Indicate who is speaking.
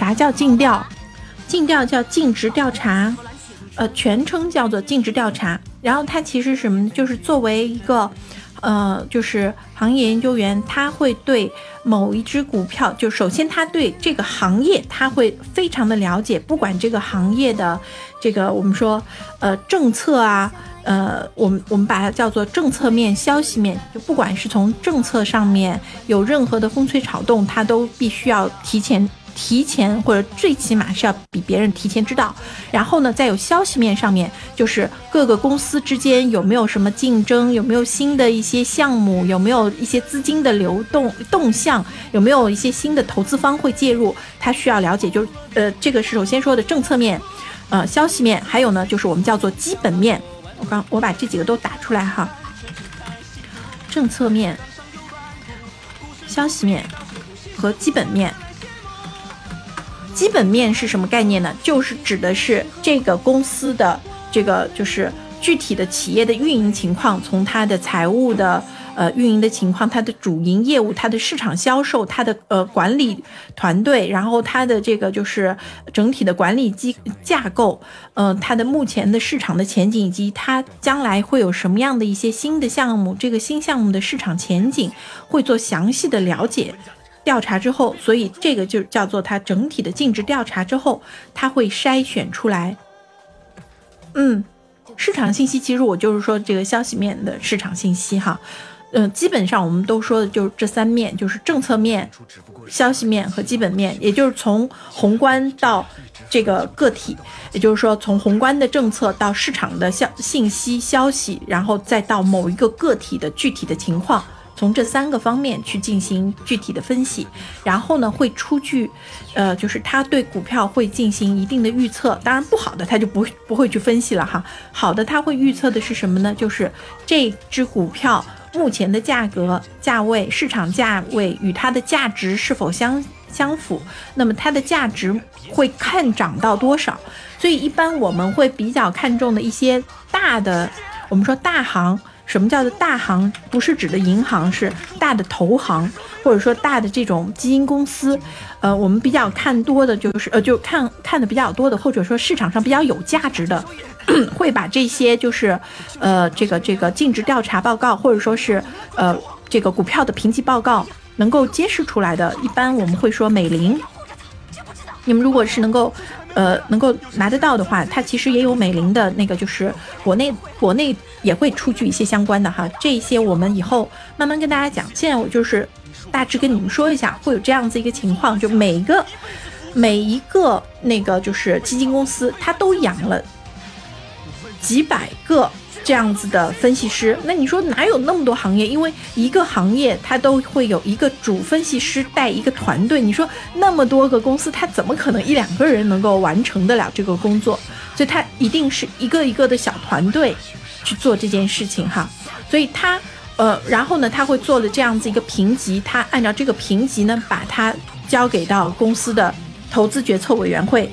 Speaker 1: 啥叫尽调？尽调叫尽职调查，呃，全称叫做尽职调查。然后它其实什么？就是作为一个。呃，就是行业研究员，他会对某一只股票，就首先他对这个行业他会非常的了解，不管这个行业的这个我们说呃政策啊，呃，我们我们把它叫做政策面、消息面，就不管是从政策上面有任何的风吹草动，他都必须要提前。提前或者最起码是要比别人提前知道，然后呢，再有消息面上面，就是各个公司之间有没有什么竞争，有没有新的一些项目，有没有一些资金的流动动向，有没有一些新的投资方会介入，他需要了解。就是呃，这个是首先说的政策面，呃，消息面，还有呢，就是我们叫做基本面。我刚我把这几个都打出来哈，政策面、消息面和基本面。基本面是什么概念呢？就是指的是这个公司的这个就是具体的企业的运营情况，从它的财务的呃运营的情况，它的主营业务，它的市场销售，它的呃管理团队，然后它的这个就是整体的管理机架构，嗯，它的目前的市场的前景以及它将来会有什么样的一些新的项目，这个新项目的市场前景会做详细的了解。调查之后，所以这个就叫做它整体的尽职调查之后，它会筛选出来。嗯，市场信息其实我就是说这个消息面的市场信息哈，嗯，基本上我们都说的就是这三面，就是政策面、消息面和基本面，也就是从宏观到这个个体，也就是说从宏观的政策到市场的消信息消息，然后再到某一个个体的具体的情况。从这三个方面去进行具体的分析，然后呢会出具，呃，就是他对股票会进行一定的预测。当然不好的他就不不会去分析了哈。好的，他会预测的是什么呢？就是这只股票目前的价格、价位、市场价位与它的价值是否相相符。那么它的价值会看涨到多少？所以一般我们会比较看重的一些大的，我们说大行。什么叫做大行？不是指的银行，是大的投行，或者说大的这种基金公司。呃，我们比较看多的就是呃，就看看的比较多的，或者说市场上比较有价值的，会把这些就是呃这个这个尽职调查报告，或者说是呃这个股票的评级报告能够揭示出来的，一般我们会说美林。你们如果是能够。呃，能够拿得到的话，它其实也有美林的那个，就是国内国内也会出具一些相关的哈，这一些我们以后慢慢跟大家讲。现在我就是大致跟你们说一下，会有这样子一个情况，就每一个每一个那个就是基金公司，它都养了几百个。这样子的分析师，那你说哪有那么多行业？因为一个行业它都会有一个主分析师带一个团队。你说那么多个公司，他怎么可能一两个人能够完成得了这个工作？所以他一定是一个一个的小团队去做这件事情哈。所以他呃，然后呢，他会做了这样子一个评级，他按照这个评级呢，把它交给到公司的投资决策委员会。